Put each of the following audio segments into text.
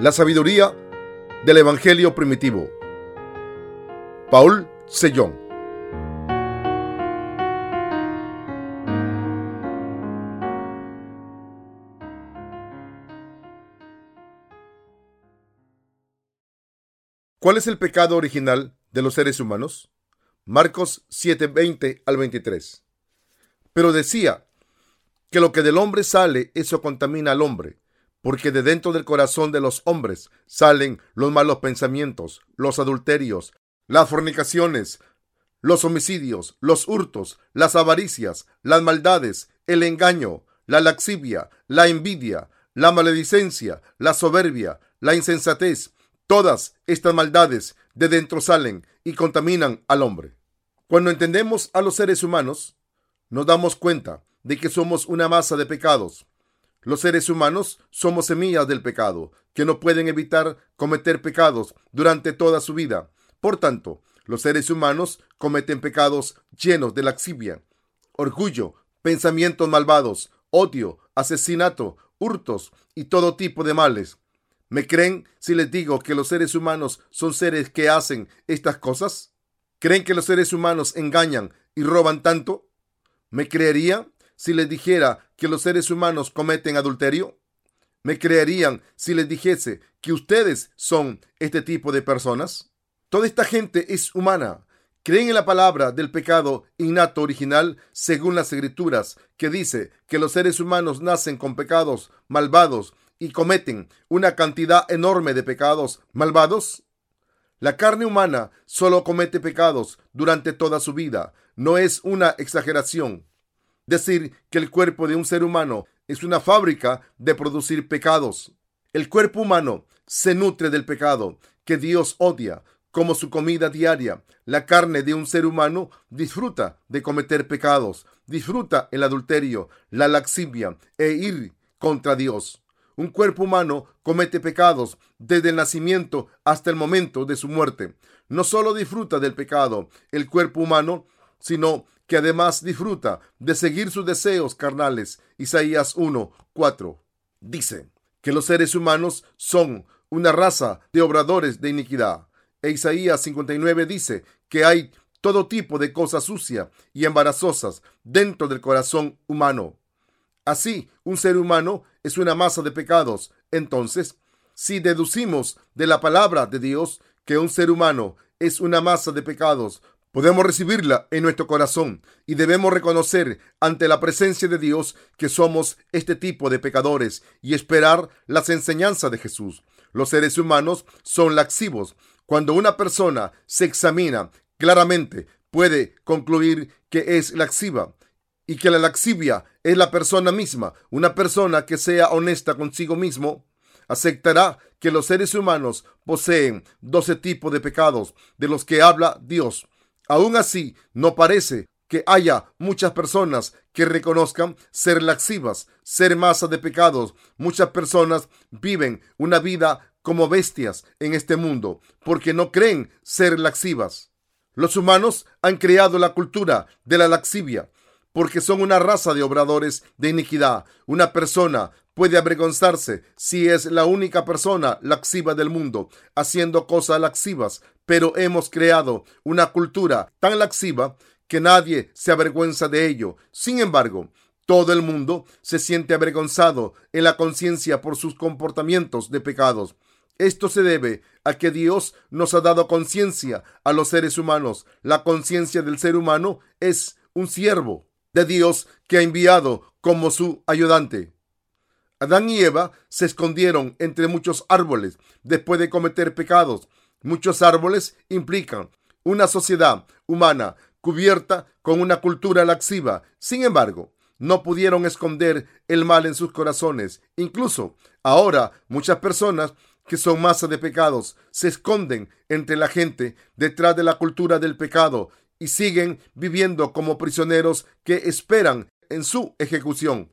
La sabiduría del Evangelio primitivo. Paul Sellón. ¿Cuál es el pecado original de los seres humanos? Marcos 7:20 al 23. Pero decía que lo que del hombre sale, eso contamina al hombre porque de dentro del corazón de los hombres salen los malos pensamientos, los adulterios, las fornicaciones, los homicidios, los hurtos, las avaricias, las maldades, el engaño, la laxivia, la envidia, la maledicencia, la soberbia, la insensatez. Todas estas maldades de dentro salen y contaminan al hombre. Cuando entendemos a los seres humanos, nos damos cuenta de que somos una masa de pecados los seres humanos somos semillas del pecado, que no pueden evitar cometer pecados durante toda su vida. Por tanto, los seres humanos cometen pecados llenos de laxivia, orgullo, pensamientos malvados, odio, asesinato, hurtos y todo tipo de males. ¿Me creen si les digo que los seres humanos son seres que hacen estas cosas? ¿Creen que los seres humanos engañan y roban tanto? ¿Me creerían si les dijera que los seres humanos cometen adulterio? ¿Me creerían si les dijese que ustedes son este tipo de personas? Toda esta gente es humana. Creen en la palabra del pecado innato original según las escrituras, que dice que los seres humanos nacen con pecados malvados y cometen una cantidad enorme de pecados malvados? La carne humana solo comete pecados durante toda su vida. No es una exageración decir que el cuerpo de un ser humano es una fábrica de producir pecados. El cuerpo humano se nutre del pecado que Dios odia como su comida diaria. La carne de un ser humano disfruta de cometer pecados, disfruta el adulterio, la laxivia e ir contra Dios. Un cuerpo humano comete pecados desde el nacimiento hasta el momento de su muerte. No solo disfruta del pecado el cuerpo humano, sino que además disfruta de seguir sus deseos carnales. Isaías 1, 4 dice que los seres humanos son una raza de obradores de iniquidad. E Isaías 59 dice que hay todo tipo de cosas sucias y embarazosas dentro del corazón humano. Así, un ser humano es una masa de pecados. Entonces, si deducimos de la palabra de Dios que un ser humano es una masa de pecados, Podemos recibirla en nuestro corazón y debemos reconocer ante la presencia de Dios que somos este tipo de pecadores y esperar las enseñanzas de Jesús. Los seres humanos son laxivos. Cuando una persona se examina claramente, puede concluir que es laxiva y que la laxivia es la persona misma. Una persona que sea honesta consigo mismo aceptará que los seres humanos poseen doce tipos de pecados de los que habla Dios. Aún así, no parece que haya muchas personas que reconozcan ser laxivas, ser masa de pecados. Muchas personas viven una vida como bestias en este mundo porque no creen ser laxivas. Los humanos han creado la cultura de la laxivia porque son una raza de obradores de iniquidad. Una persona puede avergonzarse si es la única persona laxiva del mundo haciendo cosas laxivas, pero hemos creado una cultura tan laxiva que nadie se avergüenza de ello. Sin embargo, todo el mundo se siente avergonzado en la conciencia por sus comportamientos de pecados. Esto se debe a que Dios nos ha dado conciencia a los seres humanos. La conciencia del ser humano es un siervo de Dios que ha enviado como su ayudante. Adán y Eva se escondieron entre muchos árboles después de cometer pecados. Muchos árboles implican una sociedad humana cubierta con una cultura laxiva. Sin embargo, no pudieron esconder el mal en sus corazones. Incluso ahora muchas personas que son masa de pecados se esconden entre la gente detrás de la cultura del pecado y siguen viviendo como prisioneros que esperan en su ejecución.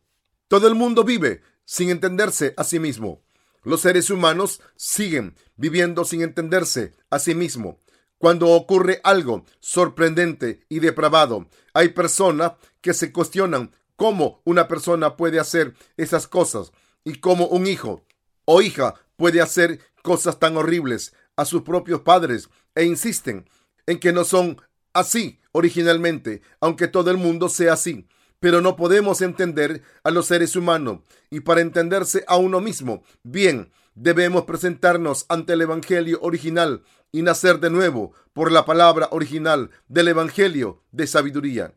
Todo el mundo vive sin entenderse a sí mismo. Los seres humanos siguen viviendo sin entenderse a sí mismo. Cuando ocurre algo sorprendente y depravado, hay personas que se cuestionan cómo una persona puede hacer esas cosas y cómo un hijo o hija puede hacer cosas tan horribles a sus propios padres e insisten en que no son así originalmente, aunque todo el mundo sea así. Pero no podemos entender a los seres humanos y para entenderse a uno mismo bien, debemos presentarnos ante el Evangelio original y nacer de nuevo por la palabra original del Evangelio de sabiduría.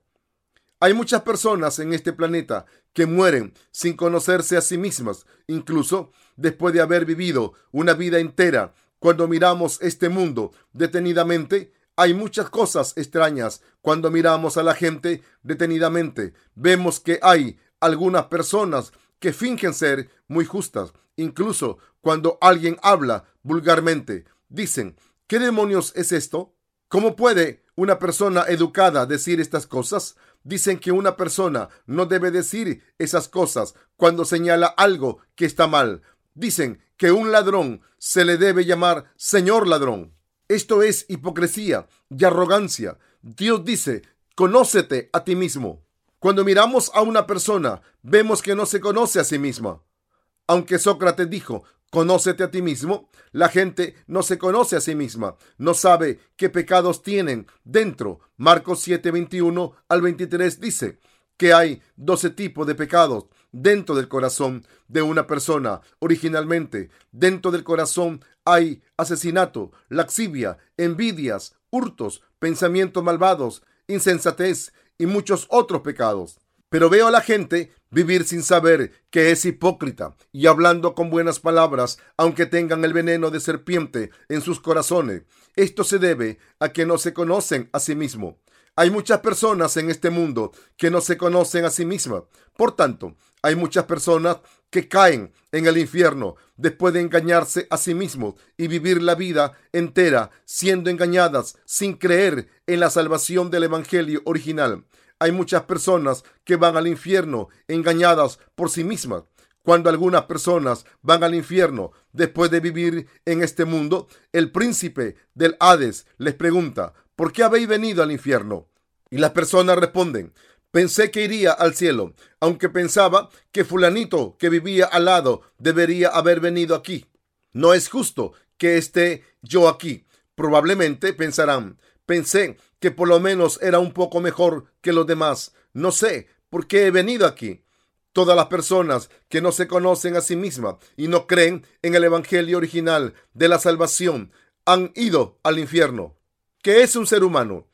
Hay muchas personas en este planeta que mueren sin conocerse a sí mismas, incluso después de haber vivido una vida entera. Cuando miramos este mundo detenidamente, hay muchas cosas extrañas. Cuando miramos a la gente detenidamente, vemos que hay algunas personas que fingen ser muy justas. Incluso cuando alguien habla vulgarmente, dicen, ¿qué demonios es esto? ¿Cómo puede una persona educada decir estas cosas? Dicen que una persona no debe decir esas cosas cuando señala algo que está mal. Dicen que un ladrón se le debe llamar señor ladrón. Esto es hipocresía y arrogancia. Dios dice, conócete a ti mismo. Cuando miramos a una persona, vemos que no se conoce a sí misma. Aunque Sócrates dijo, Conócete a ti mismo. La gente no se conoce a sí misma, no sabe qué pecados tienen dentro. Marcos 7, 21 al 23 dice que hay 12 tipos de pecados dentro del corazón de una persona. Originalmente, dentro del corazón hay asesinato, laxivia, envidias, hurtos, pensamientos malvados, insensatez y muchos otros pecados. Pero veo a la gente vivir sin saber que es hipócrita y hablando con buenas palabras, aunque tengan el veneno de serpiente en sus corazones. Esto se debe a que no se conocen a sí mismos. Hay muchas personas en este mundo que no se conocen a sí mismas. Por tanto, hay muchas personas que caen en el infierno después de engañarse a sí mismos y vivir la vida entera siendo engañadas sin creer en la salvación del Evangelio original. Hay muchas personas que van al infierno engañadas por sí mismas. Cuando algunas personas van al infierno después de vivir en este mundo, el príncipe del Hades les pregunta, ¿por qué habéis venido al infierno? Y las personas responden, pensé que iría al cielo, aunque pensaba que fulanito que vivía al lado debería haber venido aquí. No es justo que esté yo aquí. Probablemente pensarán, pensé que por lo menos era un poco mejor que los demás. No sé por qué he venido aquí. Todas las personas que no se conocen a sí mismas y no creen en el Evangelio original de la salvación han ido al infierno. ¿Qué es un ser humano?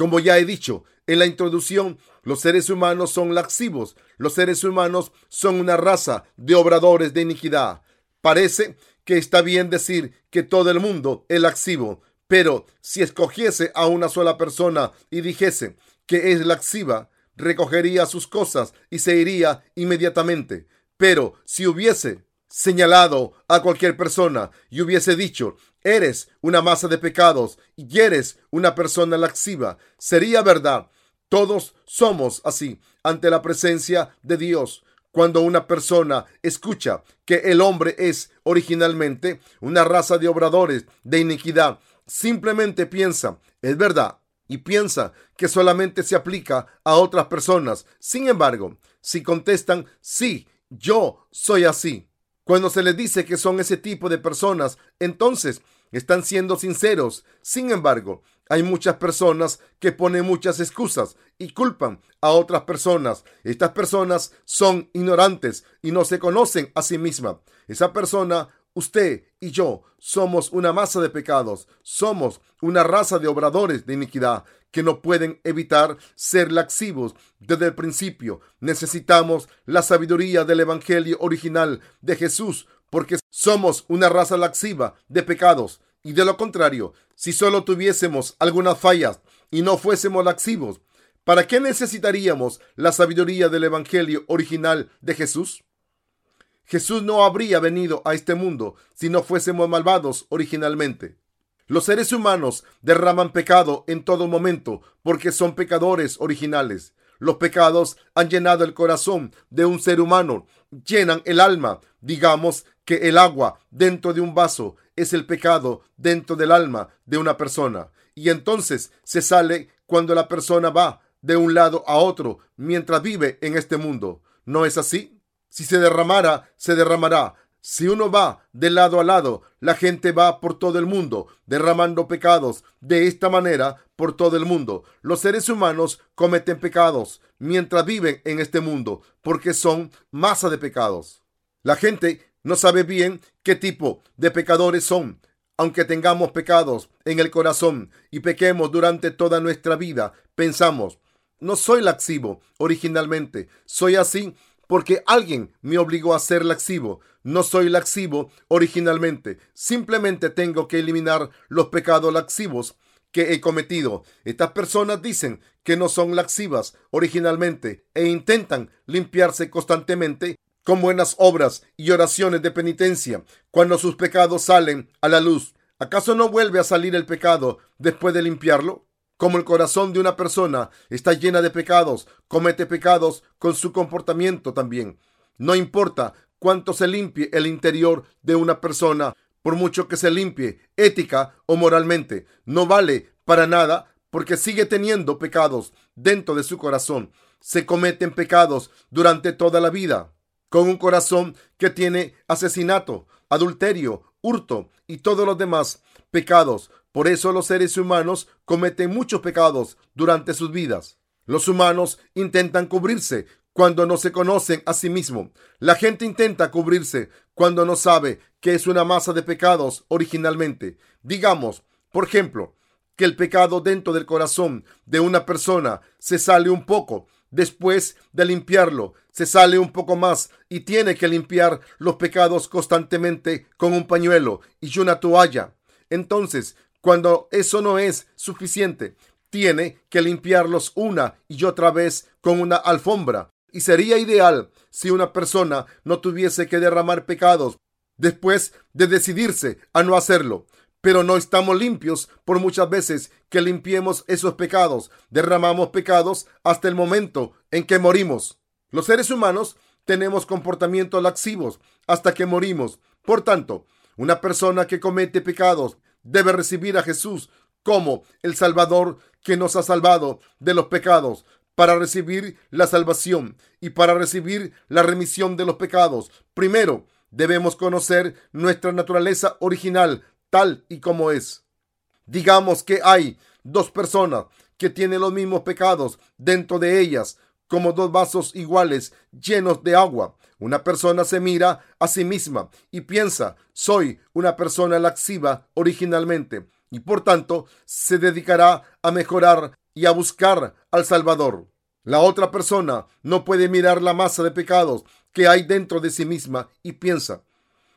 Como ya he dicho en la introducción, los seres humanos son laxivos. Los seres humanos son una raza de obradores de iniquidad. Parece que está bien decir que todo el mundo es laxivo, pero si escogiese a una sola persona y dijese que es laxiva, recogería sus cosas y se iría inmediatamente. Pero si hubiese señalado a cualquier persona y hubiese dicho, eres una masa de pecados y eres una persona laxiva, sería verdad. Todos somos así ante la presencia de Dios. Cuando una persona escucha que el hombre es originalmente una raza de obradores de iniquidad, simplemente piensa, es verdad, y piensa que solamente se aplica a otras personas. Sin embargo, si contestan, sí, yo soy así, cuando se les dice que son ese tipo de personas, entonces están siendo sinceros. Sin embargo, hay muchas personas que ponen muchas excusas y culpan a otras personas. Estas personas son ignorantes y no se conocen a sí mismas. Esa persona Usted y yo somos una masa de pecados, somos una raza de obradores de iniquidad que no pueden evitar ser laxivos desde el principio. Necesitamos la sabiduría del Evangelio original de Jesús porque somos una raza laxiva de pecados. Y de lo contrario, si solo tuviésemos algunas fallas y no fuésemos laxivos, ¿para qué necesitaríamos la sabiduría del Evangelio original de Jesús? Jesús no habría venido a este mundo si no fuésemos malvados originalmente. Los seres humanos derraman pecado en todo momento porque son pecadores originales. Los pecados han llenado el corazón de un ser humano, llenan el alma. Digamos que el agua dentro de un vaso es el pecado dentro del alma de una persona. Y entonces se sale cuando la persona va de un lado a otro mientras vive en este mundo. ¿No es así? Si se derramara, se derramará. Si uno va de lado a lado, la gente va por todo el mundo, derramando pecados. De esta manera, por todo el mundo, los seres humanos cometen pecados mientras viven en este mundo, porque son masa de pecados. La gente no sabe bien qué tipo de pecadores son. Aunque tengamos pecados en el corazón y pequemos durante toda nuestra vida, pensamos, no soy laxivo originalmente, soy así porque alguien me obligó a ser laxivo. No soy laxivo originalmente, simplemente tengo que eliminar los pecados laxivos que he cometido. Estas personas dicen que no son laxivas originalmente e intentan limpiarse constantemente con buenas obras y oraciones de penitencia cuando sus pecados salen a la luz. ¿Acaso no vuelve a salir el pecado después de limpiarlo? Como el corazón de una persona está llena de pecados, comete pecados con su comportamiento también. No importa cuánto se limpie el interior de una persona, por mucho que se limpie ética o moralmente, no vale para nada porque sigue teniendo pecados dentro de su corazón. Se cometen pecados durante toda la vida, con un corazón que tiene asesinato, adulterio, hurto y todos los demás pecados por eso los seres humanos cometen muchos pecados durante sus vidas. Los humanos intentan cubrirse cuando no se conocen a sí mismos. La gente intenta cubrirse cuando no sabe que es una masa de pecados originalmente. Digamos, por ejemplo, que el pecado dentro del corazón de una persona se sale un poco. Después de limpiarlo, se sale un poco más y tiene que limpiar los pecados constantemente con un pañuelo y una toalla. Entonces, cuando eso no es suficiente, tiene que limpiarlos una y otra vez con una alfombra. Y sería ideal si una persona no tuviese que derramar pecados después de decidirse a no hacerlo. Pero no estamos limpios por muchas veces que limpiemos esos pecados. Derramamos pecados hasta el momento en que morimos. Los seres humanos tenemos comportamientos laxivos hasta que morimos. Por tanto, una persona que comete pecados debe recibir a Jesús como el Salvador que nos ha salvado de los pecados. Para recibir la salvación y para recibir la remisión de los pecados, primero debemos conocer nuestra naturaleza original tal y como es. Digamos que hay dos personas que tienen los mismos pecados dentro de ellas, como dos vasos iguales llenos de agua. Una persona se mira a sí misma y piensa, soy una persona laxiva originalmente y por tanto se dedicará a mejorar y a buscar al Salvador. La otra persona no puede mirar la masa de pecados que hay dentro de sí misma y piensa,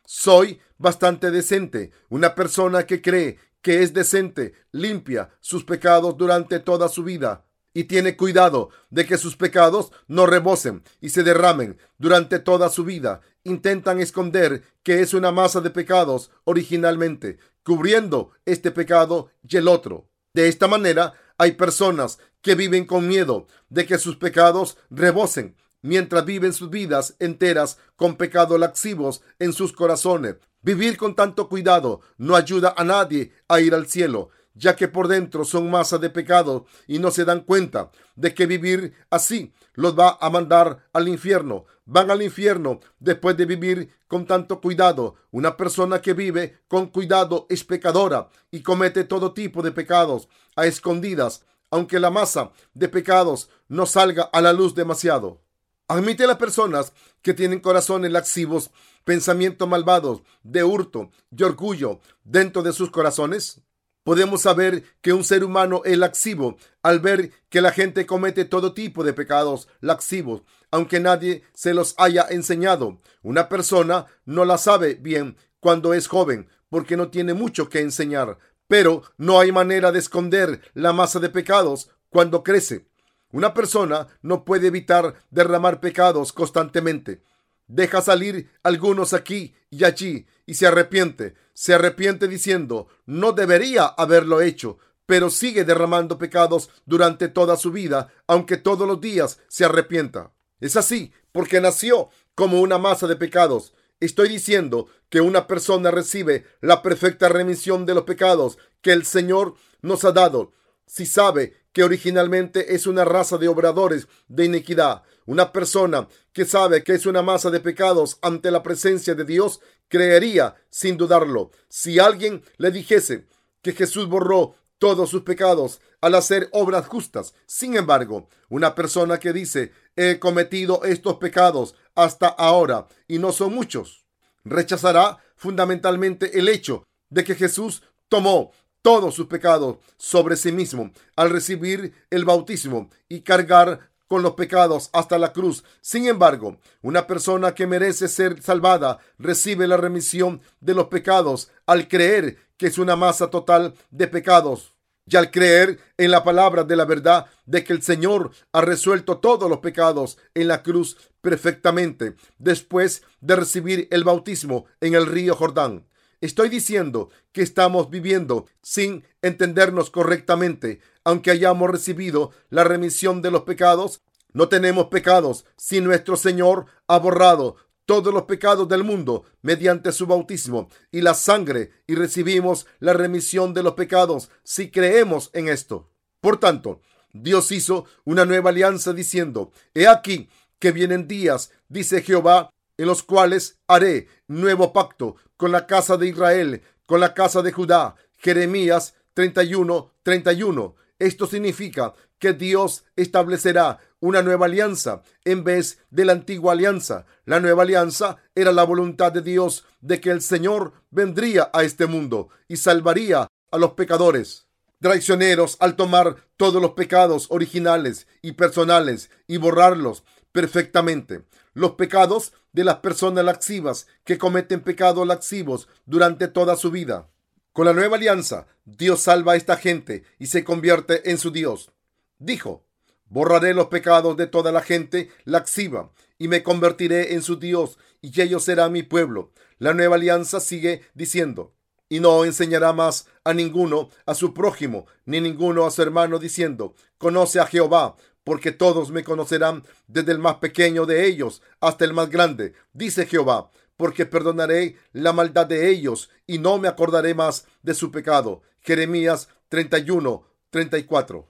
soy bastante decente. Una persona que cree que es decente limpia sus pecados durante toda su vida y tiene cuidado de que sus pecados no rebosen y se derramen durante toda su vida. Intentan esconder que es una masa de pecados originalmente, cubriendo este pecado y el otro. De esta manera, hay personas que viven con miedo de que sus pecados rebosen mientras viven sus vidas enteras con pecados laxivos en sus corazones. Vivir con tanto cuidado no ayuda a nadie a ir al cielo ya que por dentro son masa de pecado y no se dan cuenta de que vivir así los va a mandar al infierno. Van al infierno después de vivir con tanto cuidado. Una persona que vive con cuidado es pecadora y comete todo tipo de pecados a escondidas, aunque la masa de pecados no salga a la luz demasiado. Admite a las personas que tienen corazones laxivos, pensamientos malvados, de hurto y orgullo dentro de sus corazones. Podemos saber que un ser humano es laxivo al ver que la gente comete todo tipo de pecados laxivos, aunque nadie se los haya enseñado. Una persona no la sabe bien cuando es joven porque no tiene mucho que enseñar, pero no hay manera de esconder la masa de pecados cuando crece. Una persona no puede evitar derramar pecados constantemente deja salir algunos aquí y allí y se arrepiente. Se arrepiente diciendo, no debería haberlo hecho, pero sigue derramando pecados durante toda su vida, aunque todos los días se arrepienta. Es así porque nació como una masa de pecados. Estoy diciendo que una persona recibe la perfecta remisión de los pecados que el Señor nos ha dado si sabe que originalmente es una raza de obradores de iniquidad Una persona que sabe que es una masa de pecados ante la presencia de Dios creería sin dudarlo. Si alguien le dijese que Jesús borró todos sus pecados al hacer obras justas. Sin embargo, una persona que dice, he cometido estos pecados hasta ahora y no son muchos, rechazará fundamentalmente el hecho de que Jesús tomó todos sus pecados sobre sí mismo al recibir el bautismo y cargar con los pecados hasta la cruz. Sin embargo, una persona que merece ser salvada recibe la remisión de los pecados al creer que es una masa total de pecados y al creer en la palabra de la verdad de que el Señor ha resuelto todos los pecados en la cruz perfectamente después de recibir el bautismo en el río Jordán. Estoy diciendo que estamos viviendo sin entendernos correctamente, aunque hayamos recibido la remisión de los pecados. No tenemos pecados si nuestro Señor ha borrado todos los pecados del mundo mediante su bautismo y la sangre y recibimos la remisión de los pecados si creemos en esto. Por tanto, Dios hizo una nueva alianza diciendo, He aquí que vienen días, dice Jehová, en los cuales haré nuevo pacto con la casa de Israel, con la casa de Judá. Jeremías 31, 31. Esto significa que Dios establecerá una nueva alianza en vez de la antigua alianza. La nueva alianza era la voluntad de Dios de que el Señor vendría a este mundo y salvaría a los pecadores traicioneros al tomar todos los pecados originales y personales y borrarlos perfectamente. Los pecados de las personas laxivas que cometen pecados laxivos durante toda su vida. Con la nueva alianza, Dios salva a esta gente y se convierte en su Dios. Dijo, Borraré los pecados de toda la gente laxiva y me convertiré en su Dios y ellos serán mi pueblo. La nueva alianza sigue diciendo, y no enseñará más a ninguno a su prójimo, ni ninguno a su hermano, diciendo, conoce a Jehová, porque todos me conocerán, desde el más pequeño de ellos hasta el más grande, dice Jehová, porque perdonaré la maldad de ellos y no me acordaré más de su pecado. Jeremías 31, 34.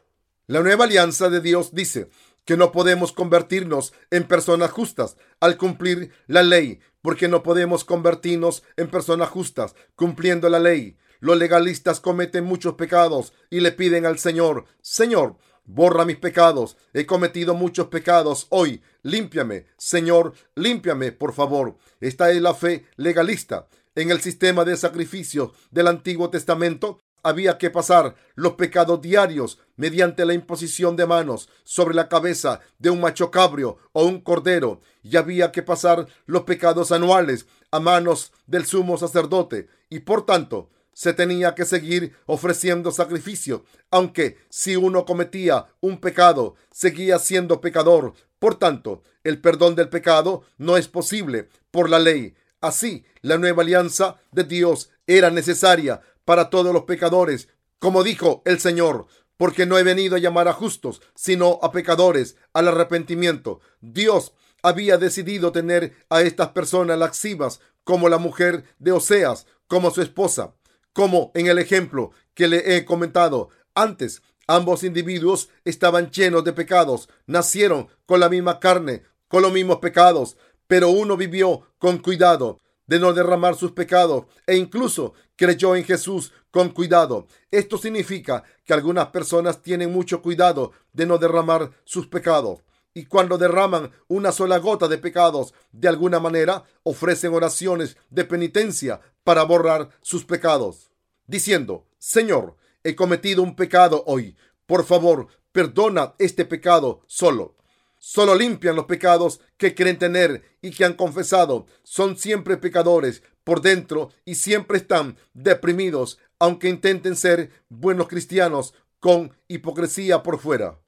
La nueva alianza de Dios dice que no podemos convertirnos en personas justas al cumplir la ley, porque no podemos convertirnos en personas justas cumpliendo la ley. Los legalistas cometen muchos pecados y le piden al Señor, Señor, borra mis pecados. He cometido muchos pecados hoy. Límpiame, Señor, límpiame, por favor. Esta es la fe legalista. En el sistema de sacrificios del Antiguo Testamento, había que pasar los pecados diarios mediante la imposición de manos sobre la cabeza de un macho cabrio o un cordero y había que pasar los pecados anuales a manos del sumo sacerdote y por tanto se tenía que seguir ofreciendo sacrificio, aunque si uno cometía un pecado, seguía siendo pecador. Por tanto, el perdón del pecado no es posible por la ley. Así, la nueva alianza de Dios era necesaria para todos los pecadores, como dijo el Señor, porque no he venido a llamar a justos, sino a pecadores al arrepentimiento. Dios había decidido tener a estas personas laxivas como la mujer de Oseas, como su esposa, como en el ejemplo que le he comentado antes. Ambos individuos estaban llenos de pecados, nacieron con la misma carne, con los mismos pecados, pero uno vivió con cuidado de no derramar sus pecados e incluso creyó en Jesús con cuidado. Esto significa que algunas personas tienen mucho cuidado de no derramar sus pecados. Y cuando derraman una sola gota de pecados, de alguna manera ofrecen oraciones de penitencia para borrar sus pecados, diciendo, Señor, he cometido un pecado hoy. Por favor, perdona este pecado solo. Solo limpian los pecados que creen tener y que han confesado. Son siempre pecadores por dentro y siempre están deprimidos, aunque intenten ser buenos cristianos con hipocresía por fuera.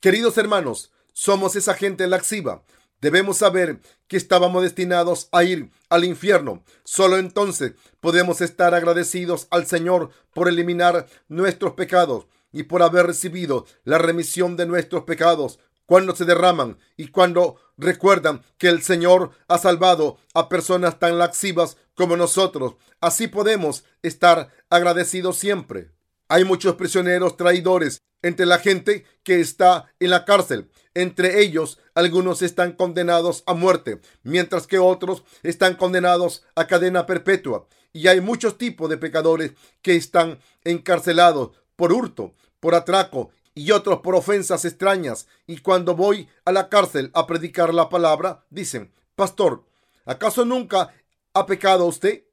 Queridos hermanos, somos esa gente laxiva. Debemos saber que estábamos destinados a ir al infierno. Solo entonces podemos estar agradecidos al Señor por eliminar nuestros pecados y por haber recibido la remisión de nuestros pecados cuando se derraman y cuando recuerdan que el Señor ha salvado a personas tan laxivas como nosotros. Así podemos estar agradecidos siempre. Hay muchos prisioneros traidores entre la gente que está en la cárcel. Entre ellos, algunos están condenados a muerte, mientras que otros están condenados a cadena perpetua. Y hay muchos tipos de pecadores que están encarcelados por hurto, por atraco y otros por ofensas extrañas. Y cuando voy a la cárcel a predicar la palabra, dicen, Pastor, ¿acaso nunca ha pecado usted?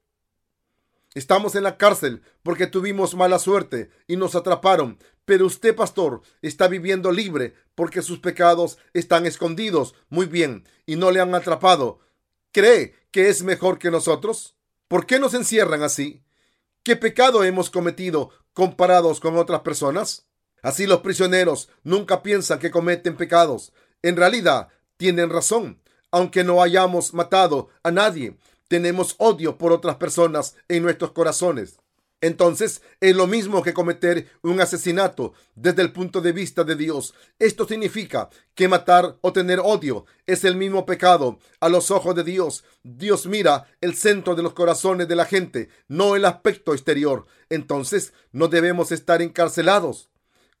Estamos en la cárcel porque tuvimos mala suerte y nos atraparon. Pero usted, pastor, está viviendo libre porque sus pecados están escondidos muy bien y no le han atrapado. ¿Cree que es mejor que nosotros? ¿Por qué nos encierran así? ¿Qué pecado hemos cometido comparados con otras personas? Así los prisioneros nunca piensan que cometen pecados. En realidad, tienen razón. Aunque no hayamos matado a nadie, tenemos odio por otras personas en nuestros corazones. Entonces es lo mismo que cometer un asesinato desde el punto de vista de Dios. Esto significa que matar o tener odio es el mismo pecado a los ojos de Dios. Dios mira el centro de los corazones de la gente, no el aspecto exterior. Entonces no debemos estar encarcelados.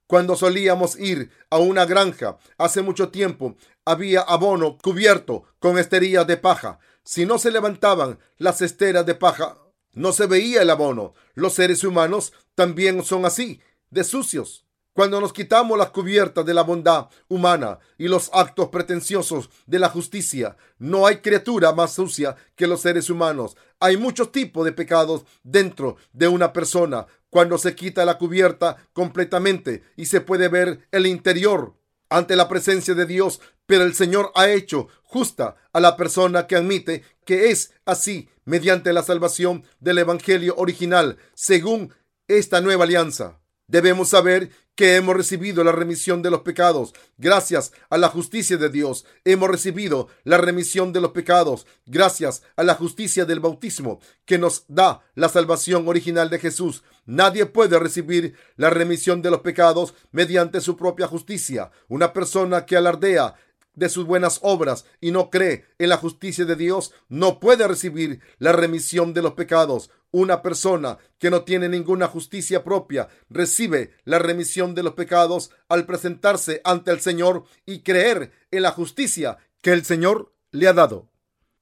Cuando solíamos ir a una granja hace mucho tiempo, había abono cubierto con esterillas de paja. Si no se levantaban las esteras de paja, no se veía el abono. Los seres humanos también son así, de sucios. Cuando nos quitamos las cubiertas de la bondad humana y los actos pretenciosos de la justicia, no hay criatura más sucia que los seres humanos. Hay muchos tipos de pecados dentro de una persona cuando se quita la cubierta completamente y se puede ver el interior ante la presencia de Dios, pero el Señor ha hecho justa a la persona que admite que es así mediante la salvación del Evangelio original, según esta nueva alianza. Debemos saber que hemos recibido la remisión de los pecados gracias a la justicia de Dios. Hemos recibido la remisión de los pecados gracias a la justicia del bautismo que nos da la salvación original de Jesús. Nadie puede recibir la remisión de los pecados mediante su propia justicia. Una persona que alardea de sus buenas obras y no cree en la justicia de Dios, no puede recibir la remisión de los pecados. Una persona que no tiene ninguna justicia propia recibe la remisión de los pecados al presentarse ante el Señor y creer en la justicia que el Señor le ha dado.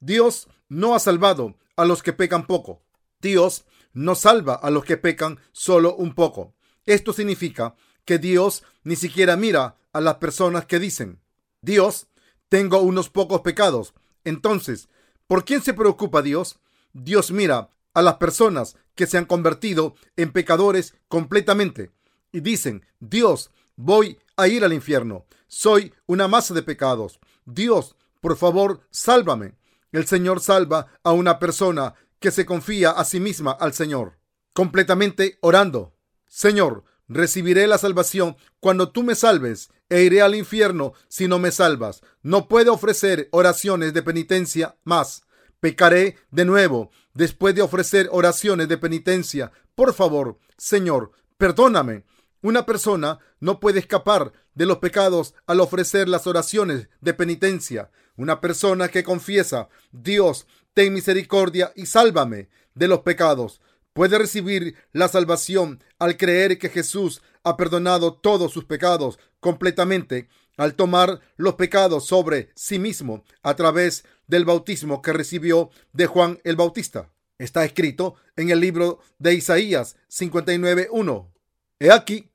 Dios no ha salvado a los que pecan poco. Dios no salva a los que pecan solo un poco. Esto significa que Dios ni siquiera mira a las personas que dicen, Dios, tengo unos pocos pecados. Entonces, ¿por quién se preocupa Dios? Dios mira a las personas que se han convertido en pecadores completamente y dicen, Dios, voy a ir al infierno. Soy una masa de pecados. Dios, por favor, sálvame. El Señor salva a una persona que se confía a sí misma al Señor, completamente orando. Señor, recibiré la salvación cuando tú me salves e iré al infierno si no me salvas. No puedo ofrecer oraciones de penitencia más. Pecaré de nuevo después de ofrecer oraciones de penitencia. Por favor, Señor, perdóname. Una persona no puede escapar de los pecados al ofrecer las oraciones de penitencia. Una persona que confiesa, Dios, ten misericordia y sálvame de los pecados puede recibir la salvación al creer que Jesús ha perdonado todos sus pecados completamente al tomar los pecados sobre sí mismo a través del bautismo que recibió de Juan el Bautista. Está escrito en el libro de Isaías 59.1. He aquí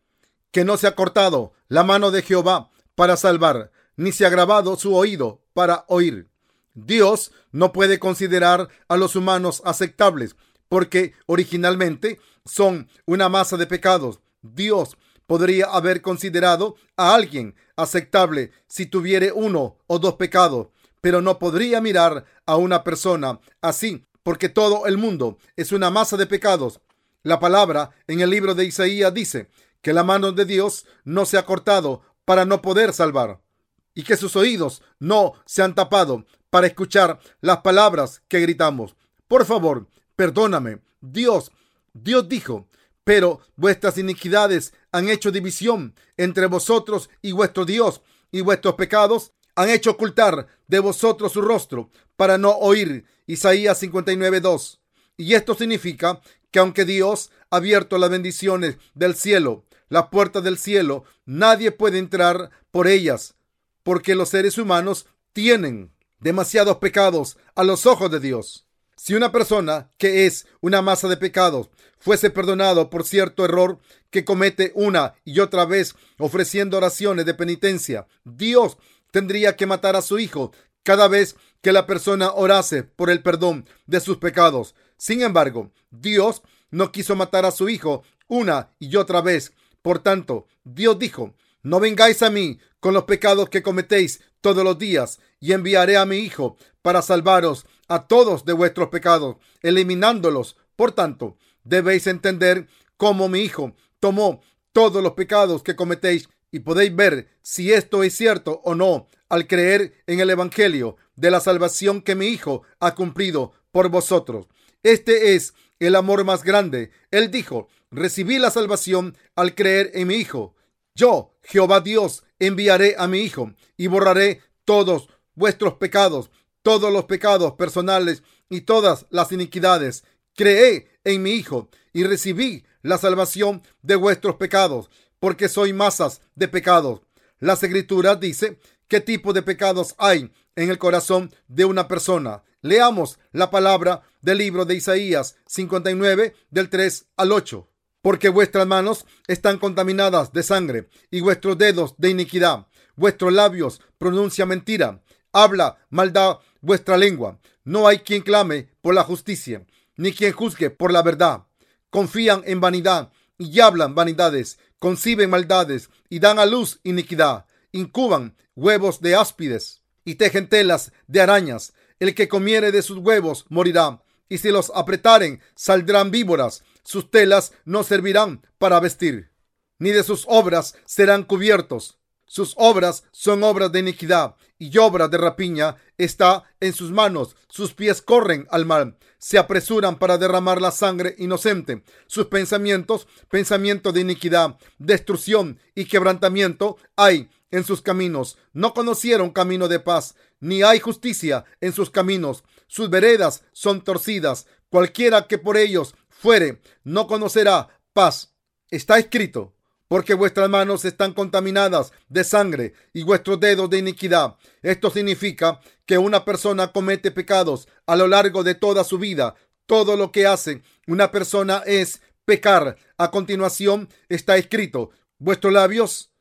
que no se ha cortado la mano de Jehová para salvar, ni se ha grabado su oído para oír. Dios no puede considerar a los humanos aceptables porque originalmente son una masa de pecados. Dios podría haber considerado a alguien aceptable si tuviera uno o dos pecados, pero no podría mirar a una persona así, porque todo el mundo es una masa de pecados. La palabra en el libro de Isaías dice que la mano de Dios no se ha cortado para no poder salvar y que sus oídos no se han tapado para escuchar las palabras que gritamos. Por favor, perdóname. Dios, Dios dijo, pero vuestras iniquidades han hecho división entre vosotros y vuestro Dios, y vuestros pecados han hecho ocultar de vosotros su rostro para no oír. Isaías 59.2. Y esto significa que aunque Dios ha abierto las bendiciones del cielo, las puertas del cielo, nadie puede entrar por ellas, porque los seres humanos tienen demasiados pecados a los ojos de Dios. Si una persona que es una masa de pecados fuese perdonado por cierto error que comete una y otra vez ofreciendo oraciones de penitencia, Dios tendría que matar a su hijo cada vez que la persona orase por el perdón de sus pecados. Sin embargo, Dios no quiso matar a su hijo una y otra vez. Por tanto, Dios dijo, no vengáis a mí con los pecados que cometéis todos los días, y enviaré a mi Hijo para salvaros a todos de vuestros pecados, eliminándolos. Por tanto, debéis entender cómo mi Hijo tomó todos los pecados que cometéis y podéis ver si esto es cierto o no al creer en el Evangelio de la salvación que mi Hijo ha cumplido por vosotros. Este es el amor más grande. Él dijo, recibí la salvación al creer en mi Hijo. Yo, Jehová Dios, enviaré a mi Hijo y borraré todos vuestros pecados, todos los pecados personales y todas las iniquidades. Creé en mi Hijo y recibí la salvación de vuestros pecados, porque soy masas de pecados. Las escrituras dice qué tipo de pecados hay en el corazón de una persona. Leamos la palabra del libro de Isaías 59 del 3 al 8 porque vuestras manos están contaminadas de sangre y vuestros dedos de iniquidad. Vuestros labios pronuncia mentira. Habla maldad vuestra lengua. No hay quien clame por la justicia, ni quien juzgue por la verdad. Confían en vanidad y hablan vanidades. Conciben maldades y dan a luz iniquidad. Incuban huevos de áspides y tejen telas de arañas. El que comiere de sus huevos morirá, y si los apretaren saldrán víboras sus telas no servirán para vestir, ni de sus obras serán cubiertos. Sus obras son obras de iniquidad y obras de rapiña está en sus manos. Sus pies corren al mal, se apresuran para derramar la sangre inocente. Sus pensamientos, pensamiento de iniquidad, destrucción y quebrantamiento hay en sus caminos. No conocieron camino de paz, ni hay justicia en sus caminos. Sus veredas son torcidas. Cualquiera que por ellos fuere, no conocerá paz. Está escrito, porque vuestras manos están contaminadas de sangre y vuestros dedos de iniquidad. Esto significa que una persona comete pecados a lo largo de toda su vida. Todo lo que hace una persona es pecar. A continuación está escrito, vuestros labios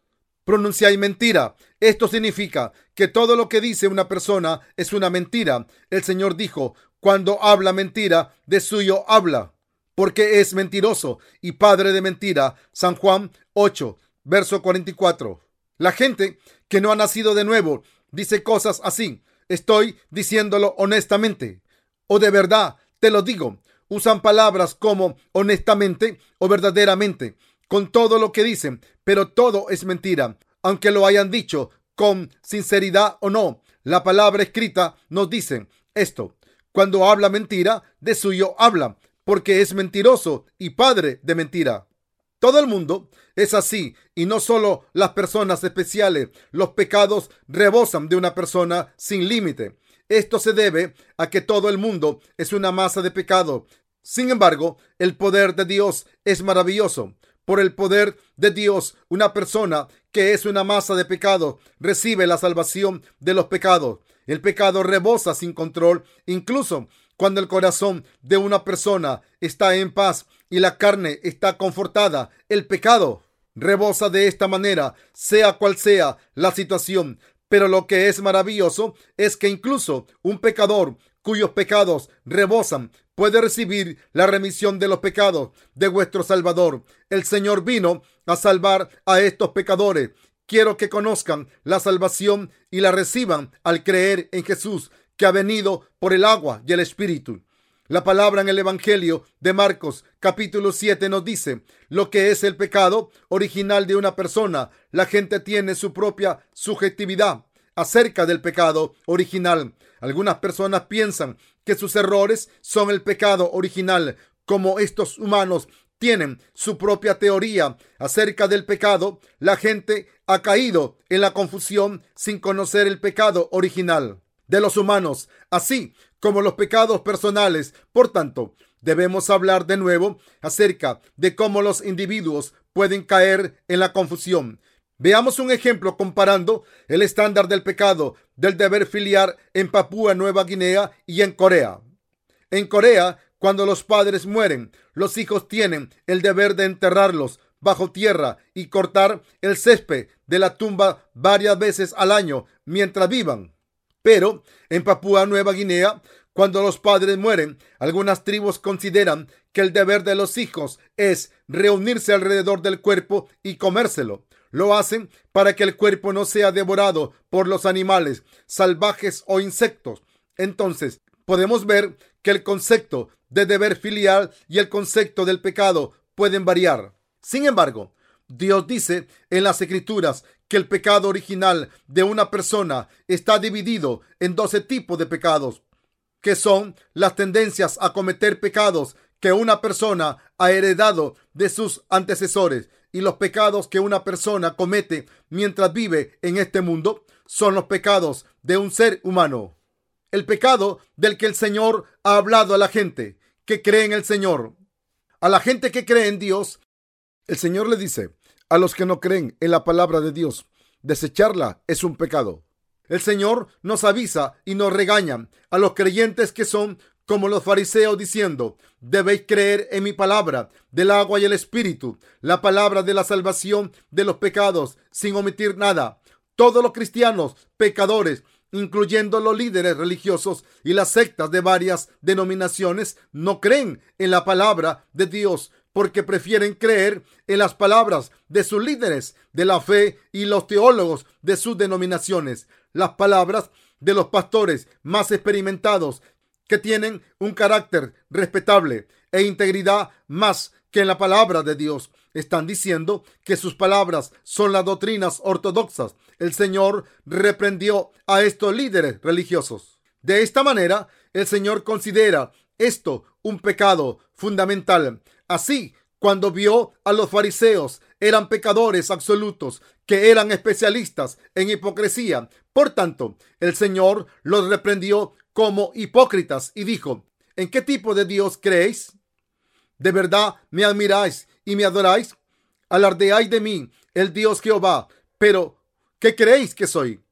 pronunciáis mentira. Esto significa que todo lo que dice una persona es una mentira. El Señor dijo, cuando habla mentira, de suyo habla porque es mentiroso y padre de mentira. San Juan 8, verso 44. La gente que no ha nacido de nuevo dice cosas así. Estoy diciéndolo honestamente o de verdad, te lo digo. Usan palabras como honestamente o verdaderamente con todo lo que dicen, pero todo es mentira, aunque lo hayan dicho con sinceridad o no. La palabra escrita nos dice esto. Cuando habla mentira, de suyo habla, porque es mentiroso y padre de mentira. Todo el mundo es así y no solo las personas especiales. Los pecados rebosan de una persona sin límite. Esto se debe a que todo el mundo es una masa de pecado. Sin embargo, el poder de Dios es maravilloso. Por el poder de Dios, una persona que es una masa de pecado recibe la salvación de los pecados. El pecado rebosa sin control, incluso cuando el corazón de una persona está en paz y la carne está confortada, el pecado rebosa de esta manera, sea cual sea la situación. Pero lo que es maravilloso es que incluso un pecador cuyos pecados rebosan puede recibir la remisión de los pecados de vuestro Salvador. El Señor vino a salvar a estos pecadores. Quiero que conozcan la salvación y la reciban al creer en Jesús que ha venido por el agua y el Espíritu. La palabra en el Evangelio de Marcos capítulo 7 nos dice lo que es el pecado original de una persona. La gente tiene su propia subjetividad acerca del pecado original. Algunas personas piensan que sus errores son el pecado original, como estos humanos tienen su propia teoría acerca del pecado, la gente ha caído en la confusión sin conocer el pecado original de los humanos, así como los pecados personales. Por tanto, debemos hablar de nuevo acerca de cómo los individuos pueden caer en la confusión. Veamos un ejemplo comparando el estándar del pecado del deber filiar en Papúa Nueva Guinea y en Corea. En Corea, cuando los padres mueren, los hijos tienen el deber de enterrarlos bajo tierra y cortar el césped de la tumba varias veces al año mientras vivan. Pero en Papúa Nueva Guinea, cuando los padres mueren, algunas tribus consideran que el deber de los hijos es reunirse alrededor del cuerpo y comérselo. Lo hacen para que el cuerpo no sea devorado por los animales salvajes o insectos. Entonces, podemos ver que el concepto de deber filial y el concepto del pecado pueden variar. Sin embargo, Dios dice en las escrituras que el pecado original de una persona está dividido en 12 tipos de pecados, que son las tendencias a cometer pecados que una persona ha heredado de sus antecesores y los pecados que una persona comete mientras vive en este mundo son los pecados de un ser humano. El pecado del que el Señor ha hablado a la gente que cree en el Señor. A la gente que cree en Dios, el Señor le dice, a los que no creen en la palabra de Dios, desecharla es un pecado. El Señor nos avisa y nos regaña a los creyentes que son como los fariseos diciendo, debéis creer en mi palabra del agua y el espíritu, la palabra de la salvación de los pecados, sin omitir nada. Todos los cristianos pecadores, incluyendo los líderes religiosos y las sectas de varias denominaciones, no creen en la palabra de Dios porque prefieren creer en las palabras de sus líderes de la fe y los teólogos de sus denominaciones, las palabras de los pastores más experimentados que tienen un carácter respetable e integridad más que en la palabra de Dios. Están diciendo que sus palabras son las doctrinas ortodoxas. El Señor reprendió a estos líderes religiosos. De esta manera, el Señor considera esto un pecado fundamental. Así, cuando vio a los fariseos, eran pecadores absolutos, que eran especialistas en hipocresía. Por tanto, el Señor los reprendió como hipócritas y dijo, ¿en qué tipo de Dios creéis? ¿De verdad me admiráis y me adoráis? Alardeáis de mí, el Dios Jehová, pero ¿qué creéis que soy?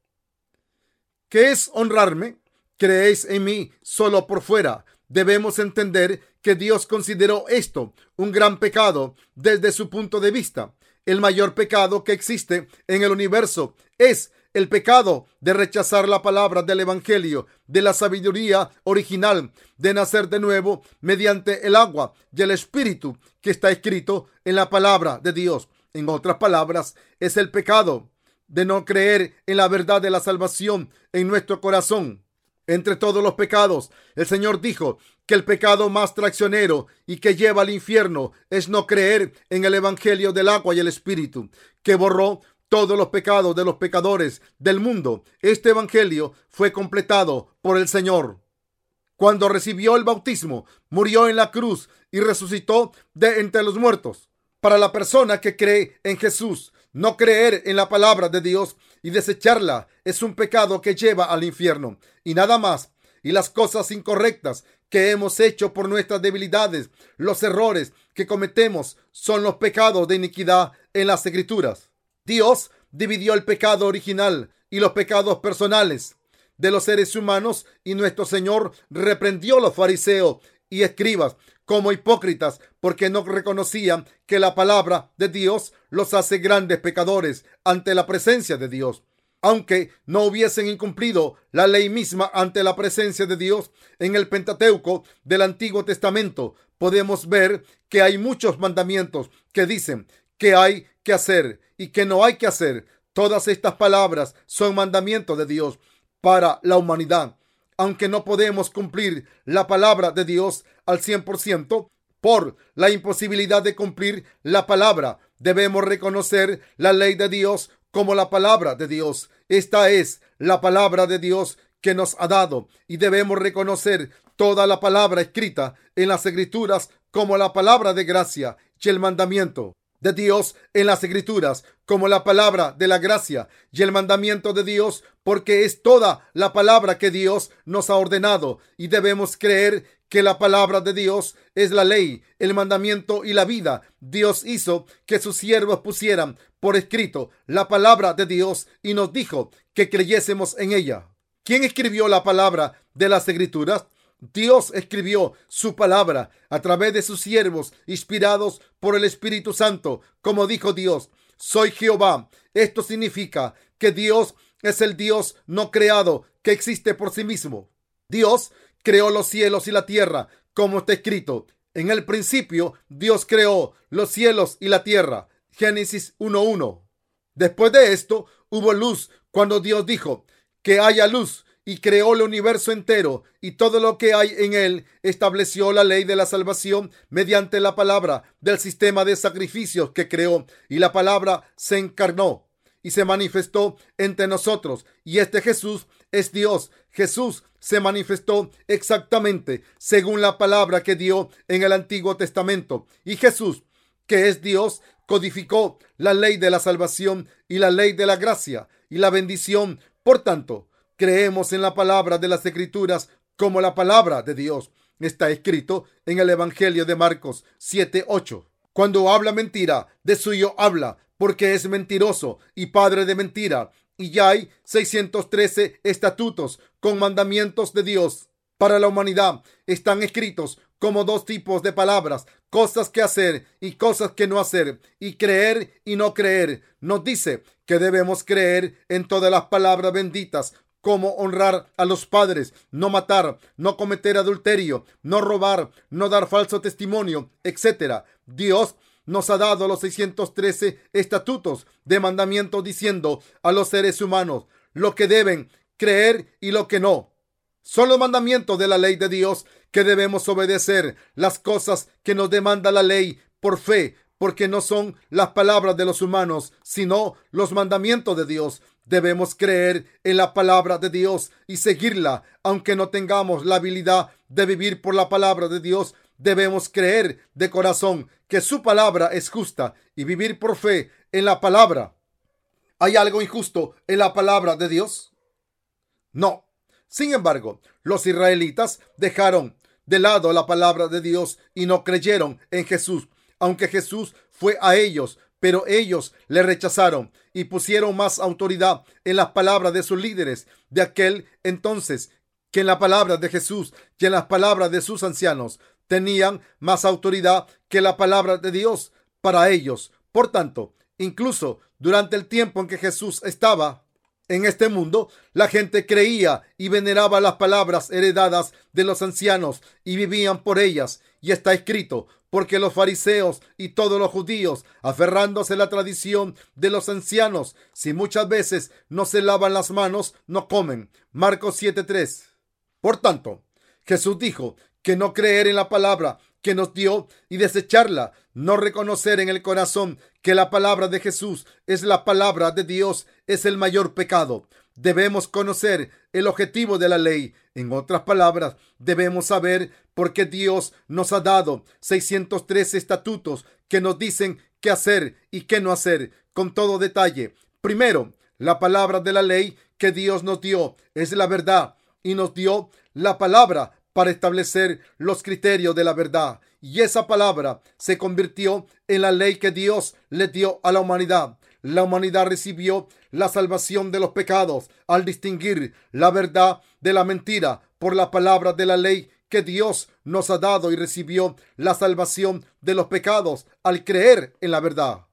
¿Qué es honrarme? ¿Creéis en mí solo por fuera? Debemos entender que Dios consideró esto un gran pecado desde su punto de vista. El mayor pecado que existe en el universo es el pecado de rechazar la palabra del Evangelio, de la sabiduría original, de nacer de nuevo mediante el agua y el Espíritu que está escrito en la palabra de Dios. En otras palabras, es el pecado de no creer en la verdad de la salvación en nuestro corazón. Entre todos los pecados, el Señor dijo que el pecado más traicionero y que lleva al infierno es no creer en el Evangelio del agua y el Espíritu, que borró todos los pecados de los pecadores del mundo. Este Evangelio fue completado por el Señor. Cuando recibió el bautismo, murió en la cruz y resucitó de entre los muertos. Para la persona que cree en Jesús, no creer en la palabra de Dios y desecharla es un pecado que lleva al infierno y nada más. Y las cosas incorrectas que hemos hecho por nuestras debilidades, los errores que cometemos son los pecados de iniquidad en las escrituras. Dios dividió el pecado original y los pecados personales de los seres humanos y nuestro Señor reprendió a los fariseos y escribas como hipócritas porque no reconocían que la palabra de Dios los hace grandes pecadores ante la presencia de Dios. Aunque no hubiesen incumplido la ley misma ante la presencia de Dios en el Pentateuco del Antiguo Testamento, podemos ver que hay muchos mandamientos que dicen que hay que hacer y que no hay que hacer. Todas estas palabras son mandamientos de Dios para la humanidad. Aunque no podemos cumplir la palabra de Dios al 100% por la imposibilidad de cumplir la palabra, debemos reconocer la ley de Dios como la palabra de Dios. Esta es la palabra de Dios que nos ha dado y debemos reconocer toda la palabra escrita en las escrituras como la palabra de gracia y el mandamiento de Dios en las escrituras como la palabra de la gracia y el mandamiento de Dios porque es toda la palabra que Dios nos ha ordenado y debemos creer que la palabra de Dios es la ley, el mandamiento y la vida. Dios hizo que sus siervos pusieran por escrito la palabra de Dios y nos dijo que creyésemos en ella. ¿Quién escribió la palabra de las escrituras? Dios escribió su palabra a través de sus siervos inspirados por el Espíritu Santo, como dijo Dios, soy Jehová. Esto significa que Dios es el Dios no creado que existe por sí mismo. Dios creó los cielos y la tierra, como está escrito. En el principio, Dios creó los cielos y la tierra. Génesis 1.1. Después de esto, hubo luz cuando Dios dijo que haya luz y creó el universo entero y todo lo que hay en él, estableció la ley de la salvación mediante la palabra del sistema de sacrificios que creó y la palabra se encarnó y se manifestó entre nosotros y este Jesús es Dios. Jesús se manifestó exactamente según la palabra que dio en el Antiguo Testamento y Jesús, que es Dios, codificó la ley de la salvación y la ley de la gracia y la bendición. Por tanto, Creemos en la palabra de las escrituras como la palabra de Dios. Está escrito en el Evangelio de Marcos 7:8. Cuando habla mentira, de suyo habla, porque es mentiroso y padre de mentira. Y ya hay 613 estatutos con mandamientos de Dios para la humanidad. Están escritos como dos tipos de palabras, cosas que hacer y cosas que no hacer, y creer y no creer. Nos dice que debemos creer en todas las palabras benditas como honrar a los padres, no matar, no cometer adulterio, no robar, no dar falso testimonio, etc. Dios nos ha dado los 613 estatutos de mandamiento diciendo a los seres humanos lo que deben creer y lo que no. Son los mandamientos de la ley de Dios que debemos obedecer, las cosas que nos demanda la ley por fe, porque no son las palabras de los humanos, sino los mandamientos de Dios. Debemos creer en la palabra de Dios y seguirla, aunque no tengamos la habilidad de vivir por la palabra de Dios. Debemos creer de corazón que su palabra es justa y vivir por fe en la palabra. ¿Hay algo injusto en la palabra de Dios? No. Sin embargo, los israelitas dejaron de lado la palabra de Dios y no creyeron en Jesús, aunque Jesús fue a ellos pero ellos le rechazaron y pusieron más autoridad en las palabras de sus líderes de aquel entonces que en la palabra de Jesús y en las palabras de sus ancianos. Tenían más autoridad que la palabra de Dios para ellos. Por tanto, incluso durante el tiempo en que Jesús estaba en este mundo, la gente creía y veneraba las palabras heredadas de los ancianos y vivían por ellas. Y está escrito, porque los fariseos y todos los judíos, aferrándose a la tradición de los ancianos, si muchas veces no se lavan las manos, no comen. Marcos 7:3. Por tanto, Jesús dijo que no creer en la palabra que nos dio y desecharla, no reconocer en el corazón que la palabra de Jesús es la palabra de Dios, es el mayor pecado. Debemos conocer el objetivo de la ley. En otras palabras, debemos saber por qué Dios nos ha dado 613 estatutos que nos dicen qué hacer y qué no hacer con todo detalle. Primero, la palabra de la ley que Dios nos dio es la verdad y nos dio la palabra para establecer los criterios de la verdad. Y esa palabra se convirtió en la ley que Dios le dio a la humanidad. La humanidad recibió la salvación de los pecados al distinguir la verdad de la mentira por la palabra de la ley que Dios nos ha dado y recibió la salvación de los pecados al creer en la verdad.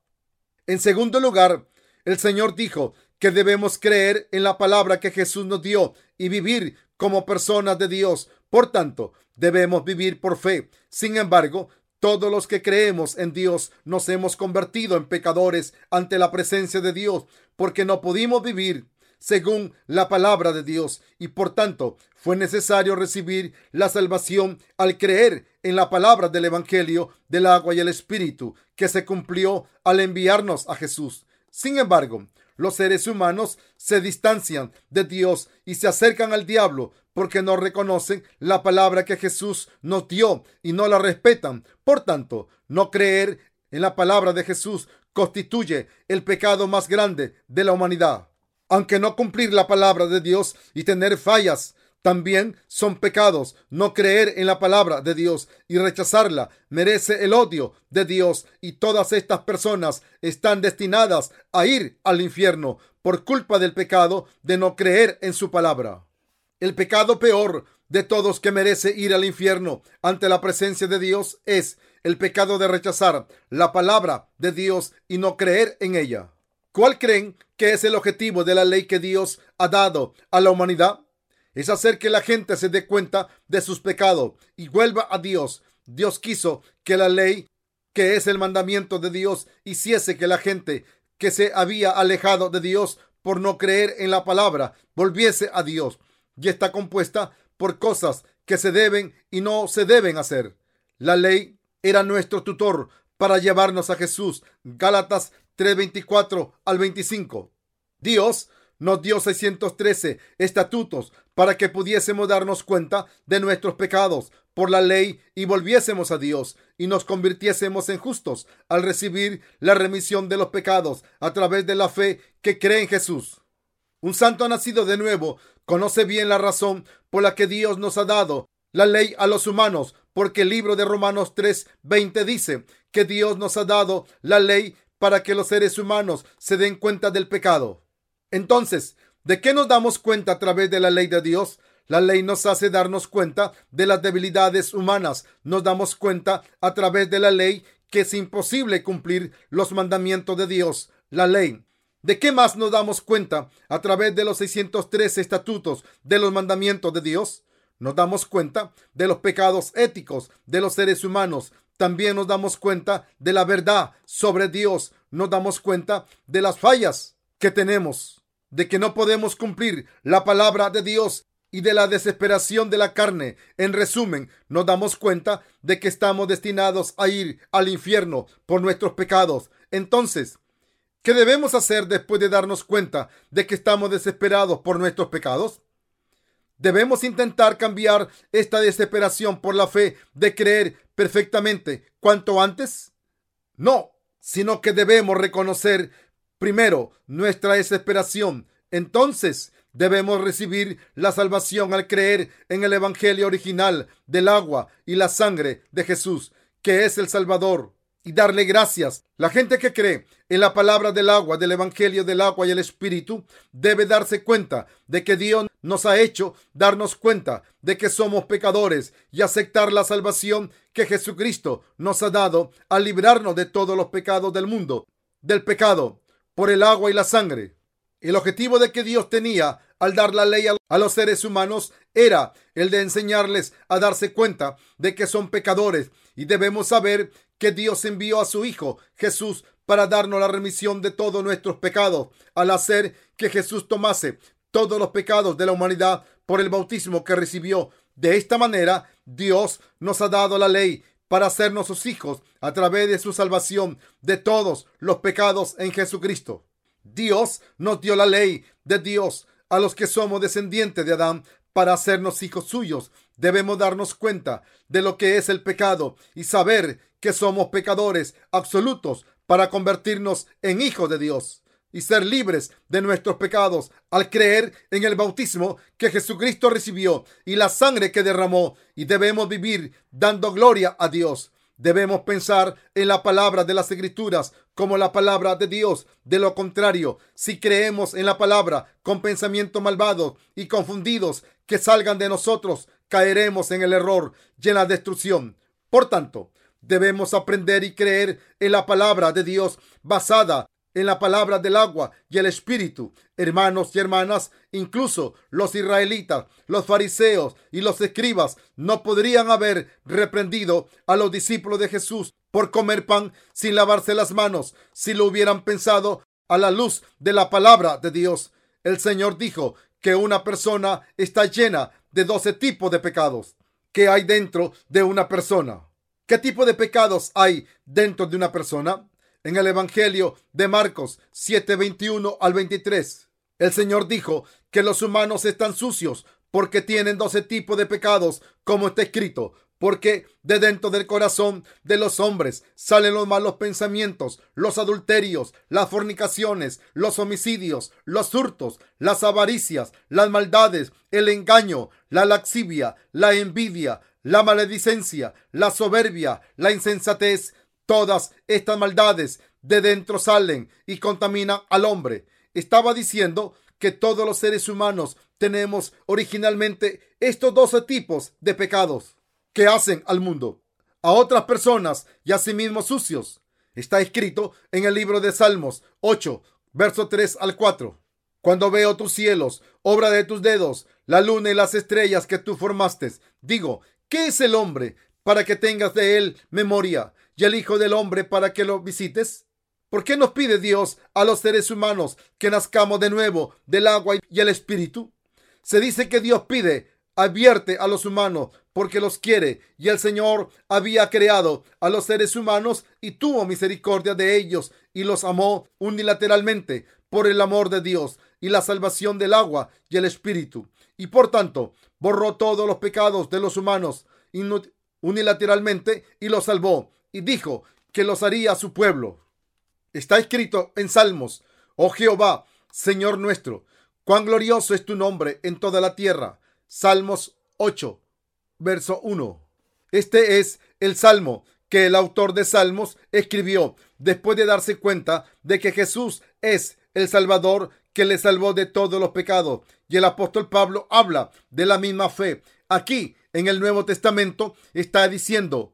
En segundo lugar, el Señor dijo que debemos creer en la palabra que Jesús nos dio y vivir como personas de Dios. Por tanto, debemos vivir por fe. Sin embargo, todos los que creemos en Dios nos hemos convertido en pecadores ante la presencia de Dios porque no pudimos vivir según la palabra de Dios y por tanto fue necesario recibir la salvación al creer en la palabra del Evangelio del agua y el Espíritu que se cumplió al enviarnos a Jesús. Sin embargo, los seres humanos se distancian de Dios y se acercan al diablo porque no reconocen la palabra que Jesús nos dio y no la respetan. Por tanto, no creer en la palabra de Jesús constituye el pecado más grande de la humanidad. Aunque no cumplir la palabra de Dios y tener fallas también son pecados. No creer en la palabra de Dios y rechazarla merece el odio de Dios y todas estas personas están destinadas a ir al infierno por culpa del pecado de no creer en su palabra. El pecado peor de todos que merece ir al infierno ante la presencia de Dios es el pecado de rechazar la palabra de Dios y no creer en ella. ¿Cuál creen que es el objetivo de la ley que Dios ha dado a la humanidad? Es hacer que la gente se dé cuenta de sus pecados y vuelva a Dios. Dios quiso que la ley, que es el mandamiento de Dios, hiciese que la gente que se había alejado de Dios por no creer en la palabra volviese a Dios. Y está compuesta por cosas que se deben y no se deben hacer. La ley era nuestro tutor para llevarnos a Jesús. Gálatas 3:24 al 25. Dios nos dio 613 estatutos para que pudiésemos darnos cuenta de nuestros pecados por la ley y volviésemos a Dios y nos convirtiésemos en justos al recibir la remisión de los pecados a través de la fe que cree en Jesús. Un santo nacido de nuevo conoce bien la razón por la que Dios nos ha dado la ley a los humanos, porque el libro de Romanos 3:20 dice que Dios nos ha dado la ley para que los seres humanos se den cuenta del pecado. Entonces, ¿de qué nos damos cuenta a través de la ley de Dios? La ley nos hace darnos cuenta de las debilidades humanas. Nos damos cuenta a través de la ley que es imposible cumplir los mandamientos de Dios. La ley. ¿De qué más nos damos cuenta a través de los 603 estatutos de los mandamientos de Dios? Nos damos cuenta de los pecados éticos de los seres humanos. También nos damos cuenta de la verdad sobre Dios. Nos damos cuenta de las fallas que tenemos, de que no podemos cumplir la palabra de Dios y de la desesperación de la carne. En resumen, nos damos cuenta de que estamos destinados a ir al infierno por nuestros pecados. Entonces, ¿qué debemos hacer después de darnos cuenta de que estamos desesperados por nuestros pecados? Debemos intentar cambiar esta desesperación por la fe de creer perfectamente cuanto antes. No, sino que debemos reconocer primero nuestra desesperación. Entonces debemos recibir la salvación al creer en el Evangelio original del agua y la sangre de Jesús, que es el Salvador y darle gracias. La gente que cree en la palabra del agua, del evangelio del agua y el espíritu, debe darse cuenta de que Dios nos ha hecho darnos cuenta de que somos pecadores y aceptar la salvación que Jesucristo nos ha dado al librarnos de todos los pecados del mundo, del pecado por el agua y la sangre. El objetivo de que Dios tenía al dar la ley a los seres humanos era el de enseñarles a darse cuenta de que son pecadores y debemos saber que Dios envió a su Hijo Jesús para darnos la remisión de todos nuestros pecados, al hacer que Jesús tomase todos los pecados de la humanidad por el bautismo que recibió. De esta manera, Dios nos ha dado la ley para hacernos sus hijos a través de su salvación de todos los pecados en Jesucristo. Dios nos dio la ley de Dios a los que somos descendientes de Adán para hacernos hijos suyos. Debemos darnos cuenta de lo que es el pecado y saber que somos pecadores absolutos para convertirnos en hijos de Dios y ser libres de nuestros pecados al creer en el bautismo que Jesucristo recibió y la sangre que derramó y debemos vivir dando gloria a Dios. Debemos pensar en la palabra de las escrituras como la palabra de Dios. De lo contrario, si creemos en la palabra con pensamientos malvados y confundidos que salgan de nosotros, caeremos en el error y en la destrucción. Por tanto, debemos aprender y creer en la palabra de Dios basada en la palabra del agua y el espíritu. Hermanos y hermanas, incluso los israelitas, los fariseos y los escribas no podrían haber reprendido a los discípulos de Jesús por comer pan sin lavarse las manos si lo hubieran pensado a la luz de la palabra de Dios. El Señor dijo que una persona está llena de doce tipos de pecados que hay dentro de una persona. ¿Qué tipo de pecados hay dentro de una persona? En el Evangelio de Marcos 7:21 al 23, el Señor dijo que los humanos están sucios porque tienen doce tipos de pecados, como está escrito. Porque de dentro del corazón de los hombres salen los malos pensamientos, los adulterios, las fornicaciones, los homicidios, los hurtos, las avaricias, las maldades, el engaño, la laxivia, la envidia, la maledicencia, la soberbia, la insensatez. Todas estas maldades de dentro salen y contaminan al hombre. Estaba diciendo que todos los seres humanos tenemos originalmente estos doce tipos de pecados que hacen al mundo, a otras personas y a sí mismos sucios. Está escrito en el libro de Salmos 8, verso 3 al 4. Cuando veo tus cielos, obra de tus dedos, la luna y las estrellas que tú formaste, digo, ¿qué es el hombre para que tengas de él memoria y el Hijo del Hombre para que lo visites? ¿Por qué nos pide Dios a los seres humanos que nazcamos de nuevo del agua y el espíritu? Se dice que Dios pide, advierte a los humanos porque los quiere y el Señor había creado a los seres humanos y tuvo misericordia de ellos y los amó unilateralmente por el amor de Dios y la salvación del agua y el espíritu. Y por tanto, borró todos los pecados de los humanos unilateralmente y los salvó y dijo que los haría su pueblo. Está escrito en Salmos, oh Jehová, Señor nuestro, cuán glorioso es tu nombre en toda la tierra. Salmos 8, verso 1. Este es el salmo que el autor de Salmos escribió después de darse cuenta de que Jesús es el Salvador que le salvó de todos los pecados. Y el apóstol Pablo habla de la misma fe. Aquí, en el Nuevo Testamento, está diciendo,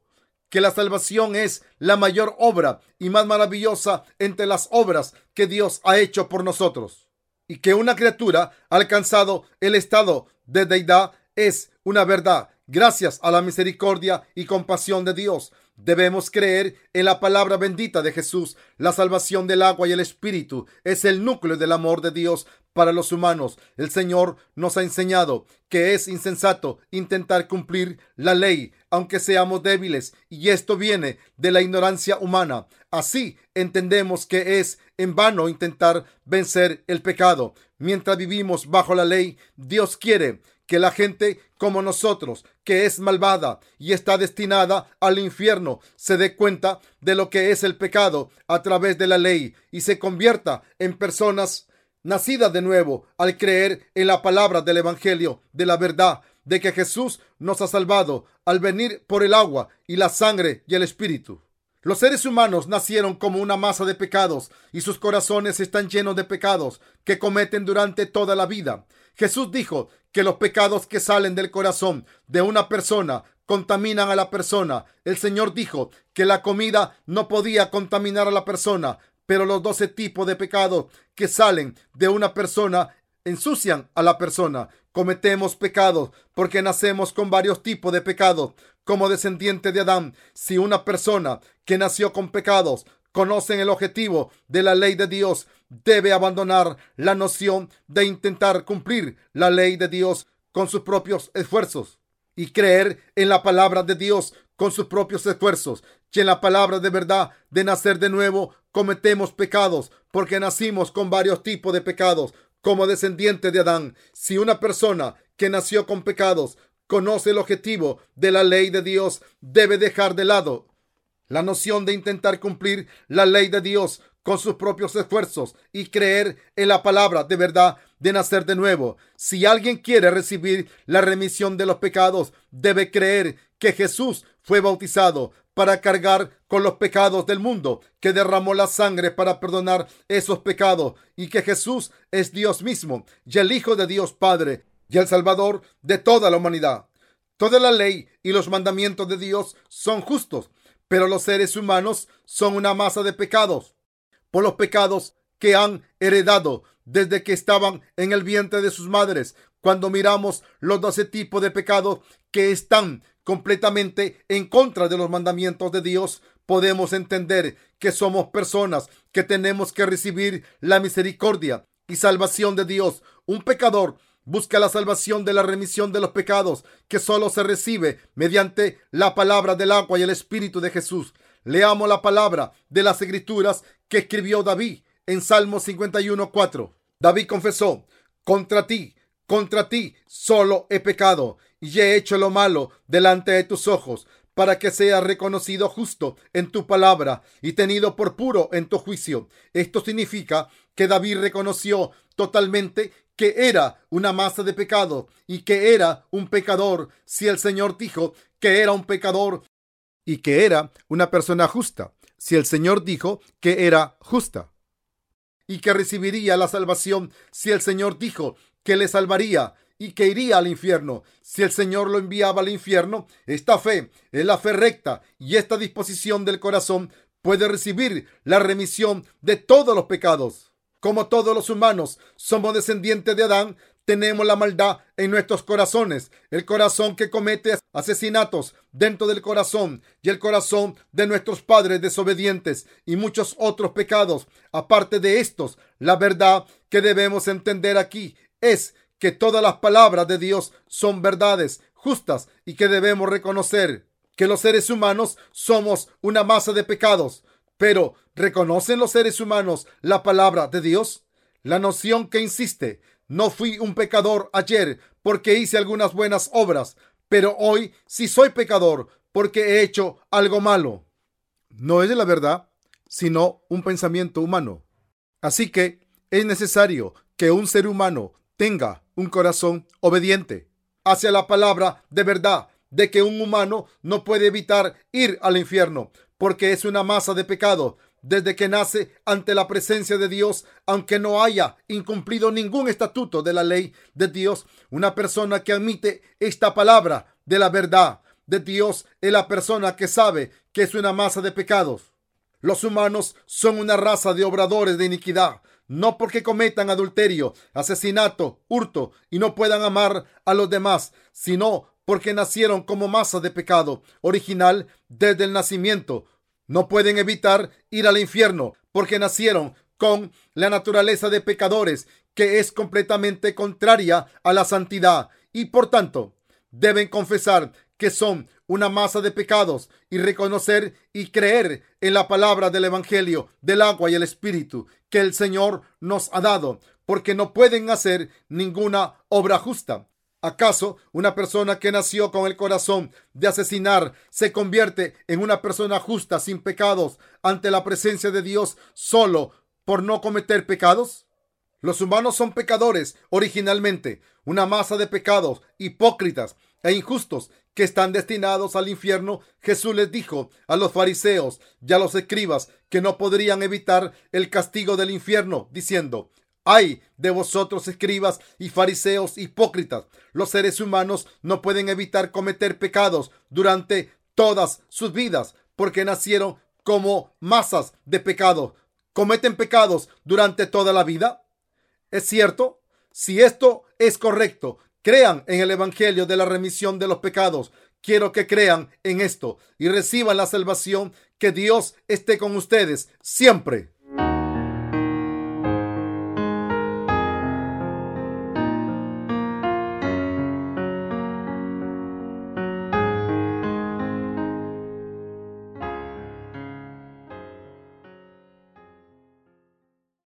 que la salvación es la mayor obra y más maravillosa entre las obras que Dios ha hecho por nosotros. Y que una criatura ha alcanzado el estado de deidad es una verdad gracias a la misericordia y compasión de Dios. Debemos creer en la palabra bendita de Jesús. La salvación del agua y el espíritu es el núcleo del amor de Dios para los humanos. El Señor nos ha enseñado que es insensato intentar cumplir la ley, aunque seamos débiles, y esto viene de la ignorancia humana. Así entendemos que es en vano intentar vencer el pecado. Mientras vivimos bajo la ley, Dios quiere que la gente como nosotros, que es malvada y está destinada al infierno, se dé cuenta de lo que es el pecado a través de la ley y se convierta en personas nacidas de nuevo al creer en la palabra del Evangelio de la verdad de que Jesús nos ha salvado al venir por el agua y la sangre y el Espíritu. Los seres humanos nacieron como una masa de pecados y sus corazones están llenos de pecados que cometen durante toda la vida. Jesús dijo que los pecados que salen del corazón de una persona contaminan a la persona. El Señor dijo que la comida no podía contaminar a la persona, pero los doce tipos de pecados que salen de una persona ensucian a la persona. Cometemos pecados porque nacemos con varios tipos de pecados. Como descendiente de Adán, si una persona que nació con pecados conoce el objetivo de la ley de Dios, debe abandonar la noción de intentar cumplir la ley de Dios con sus propios esfuerzos y creer en la palabra de Dios con sus propios esfuerzos y en la palabra de verdad de nacer de nuevo cometemos pecados porque nacimos con varios tipos de pecados como descendiente de Adán. Si una persona que nació con pecados conoce el objetivo de la ley de Dios, debe dejar de lado la noción de intentar cumplir la ley de Dios con sus propios esfuerzos y creer en la palabra de verdad de nacer de nuevo. Si alguien quiere recibir la remisión de los pecados, debe creer que Jesús fue bautizado para cargar con los pecados del mundo, que derramó la sangre para perdonar esos pecados y que Jesús es Dios mismo y el Hijo de Dios Padre y el Salvador de toda la humanidad. Toda la ley y los mandamientos de Dios son justos, pero los seres humanos son una masa de pecados por los pecados que han heredado desde que estaban en el vientre de sus madres. Cuando miramos los doce tipos de pecados que están completamente en contra de los mandamientos de Dios, podemos entender que somos personas que tenemos que recibir la misericordia y salvación de Dios. Un pecador busca la salvación de la remisión de los pecados que solo se recibe mediante la palabra del agua y el Espíritu de Jesús. Leamos la palabra de las escrituras que escribió David en Salmo 51.4. David confesó, contra ti, contra ti solo he pecado y he hecho lo malo delante de tus ojos, para que seas reconocido justo en tu palabra y tenido por puro en tu juicio. Esto significa que David reconoció totalmente que era una masa de pecado y que era un pecador. Si el Señor dijo que era un pecador y que era una persona justa, si el Señor dijo que era justa y que recibiría la salvación, si el Señor dijo que le salvaría y que iría al infierno. Si el Señor lo enviaba al infierno, esta fe es la fe recta y esta disposición del corazón puede recibir la remisión de todos los pecados. Como todos los humanos somos descendientes de Adán, tenemos la maldad en nuestros corazones, el corazón que comete asesinatos dentro del corazón y el corazón de nuestros padres desobedientes y muchos otros pecados. Aparte de estos, la verdad que debemos entender aquí es que todas las palabras de Dios son verdades justas y que debemos reconocer que los seres humanos somos una masa de pecados. Pero, ¿reconocen los seres humanos la palabra de Dios? La noción que insiste, no fui un pecador ayer porque hice algunas buenas obras, pero hoy sí soy pecador porque he hecho algo malo. No es de la verdad, sino un pensamiento humano. Así que es necesario que un ser humano tenga un corazón obediente hacia la palabra de verdad de que un humano no puede evitar ir al infierno porque es una masa de pecado desde que nace ante la presencia de Dios, aunque no haya incumplido ningún estatuto de la ley de Dios. Una persona que admite esta palabra de la verdad de Dios es la persona que sabe que es una masa de pecados. Los humanos son una raza de obradores de iniquidad no porque cometan adulterio, asesinato, hurto y no puedan amar a los demás, sino porque nacieron como masa de pecado original desde el nacimiento. No pueden evitar ir al infierno porque nacieron con la naturaleza de pecadores que es completamente contraria a la santidad y por tanto deben confesar que son una masa de pecados y reconocer y creer en la palabra del Evangelio del agua y el Espíritu que el Señor nos ha dado, porque no pueden hacer ninguna obra justa. ¿Acaso una persona que nació con el corazón de asesinar se convierte en una persona justa sin pecados ante la presencia de Dios solo por no cometer pecados? Los humanos son pecadores originalmente, una masa de pecados hipócritas e injustos que están destinados al infierno, Jesús les dijo a los fariseos y a los escribas que no podrían evitar el castigo del infierno, diciendo, ay de vosotros escribas y fariseos hipócritas, los seres humanos no pueden evitar cometer pecados durante todas sus vidas, porque nacieron como masas de pecado. ¿Cometen pecados durante toda la vida? ¿Es cierto? Si esto es correcto, crean en el Evangelio de la remisión de los pecados. Quiero que crean en esto y reciban la salvación. Que Dios esté con ustedes siempre.